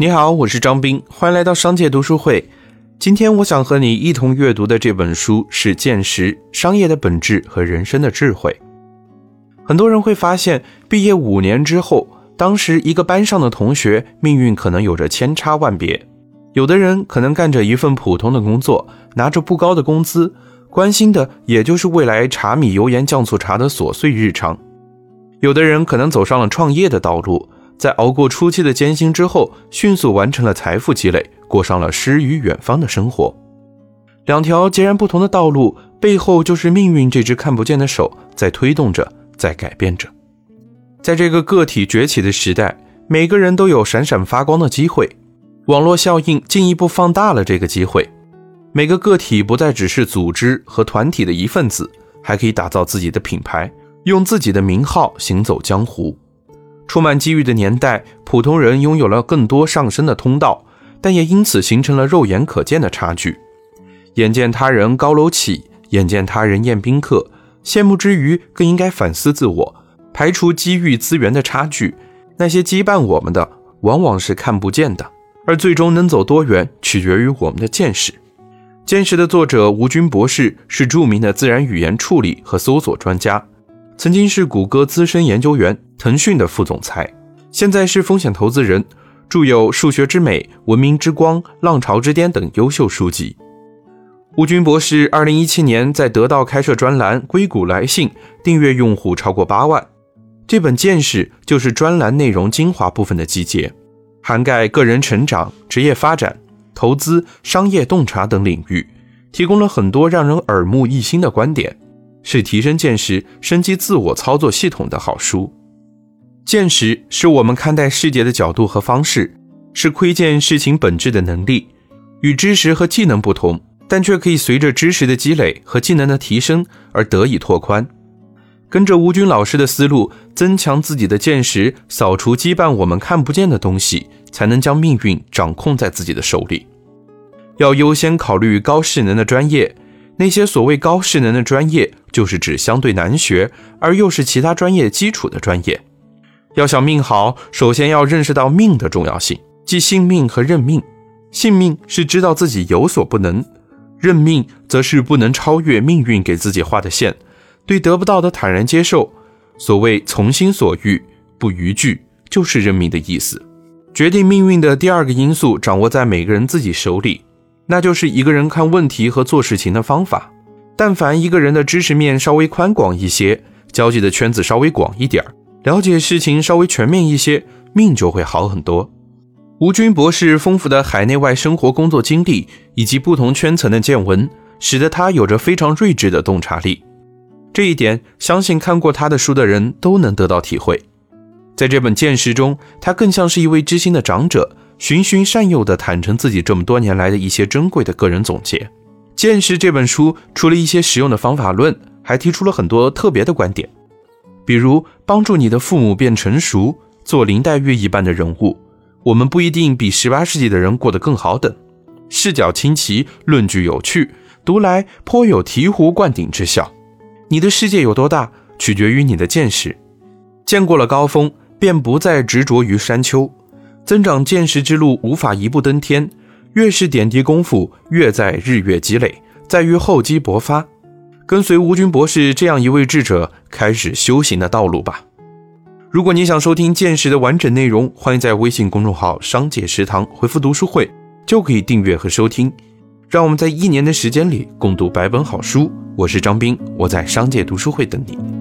你好，我是张斌，欢迎来到商界读书会。今天我想和你一同阅读的这本书是《见识：商业的本质和人生的智慧》。很多人会发现，毕业五年之后，当时一个班上的同学命运可能有着千差万别。有的人可能干着一份普通的工作，拿着不高的工资，关心的也就是未来茶米油盐酱醋茶的琐碎日常；有的人可能走上了创业的道路。在熬过初期的艰辛之后，迅速完成了财富积累，过上了诗与远方的生活。两条截然不同的道路背后，就是命运这只看不见的手在推动着，在改变着。在这个个体崛起的时代，每个人都有闪闪发光的机会。网络效应进一步放大了这个机会，每个个体不再只是组织和团体的一份子，还可以打造自己的品牌，用自己的名号行走江湖。充满机遇的年代，普通人拥有了更多上升的通道，但也因此形成了肉眼可见的差距。眼见他人高楼起，眼见他人宴宾客，羡慕之余，更应该反思自我，排除机遇资源的差距。那些羁绊我们的，往往是看不见的，而最终能走多远，取决于我们的见识。见识的作者吴军博士是著名的自然语言处理和搜索专家。曾经是谷歌资深研究员、腾讯的副总裁，现在是风险投资人，著有《数学之美》《文明之光》《浪潮之巅》等优秀书籍。吴军博士二零一七年在得到开设专栏《硅谷来信》，订阅用户超过八万。这本见识就是专栏内容精华部分的集结，涵盖个人成长、职业发展、投资、商业洞察等领域，提供了很多让人耳目一新的观点。是提升见识、升级自我操作系统的好书。见识是我们看待世界的角度和方式，是窥见事情本质的能力。与知识和技能不同，但却可以随着知识的积累和技能的提升而得以拓宽。跟着吴军老师的思路，增强自己的见识，扫除羁绊我们看不见的东西，才能将命运掌控在自己的手里。要优先考虑高势能的专业。那些所谓高势能的专业，就是指相对难学而又是其他专业基础的专业。要想命好，首先要认识到命的重要性，即信命和认命。信命是知道自己有所不能，认命则是不能超越命运给自己画的线，对得不到的坦然接受。所谓从心所欲不逾矩，就是认命的意思。决定命运的第二个因素，掌握在每个人自己手里。那就是一个人看问题和做事情的方法。但凡一个人的知识面稍微宽广一些，交际的圈子稍微广一点儿，了解事情稍微全面一些，命就会好很多。吴军博士丰富的海内外生活工作经历以及不同圈层的见闻，使得他有着非常睿智的洞察力。这一点，相信看过他的书的人都能得到体会。在这本见识中，他更像是一位知心的长者。循循善诱地坦诚自己这么多年来的一些珍贵的个人总结。《见识》这本书除了一些实用的方法论，还提出了很多特别的观点，比如帮助你的父母变成熟，做林黛玉一般的人物，我们不一定比十八世纪的人过得更好等。视角清奇，论据有趣，读来颇有醍醐灌顶之效。你的世界有多大，取决于你的见识。见过了高峰，便不再执着于山丘。增长见识之路无法一步登天，越是点滴功夫，越在日月积累，在于厚积薄发。跟随吴军博士这样一位智者，开始修行的道路吧。如果你想收听见识的完整内容，欢迎在微信公众号“商界食堂”回复“读书会”，就可以订阅和收听。让我们在一年的时间里共读百本好书。我是张斌，我在商界读书会等你。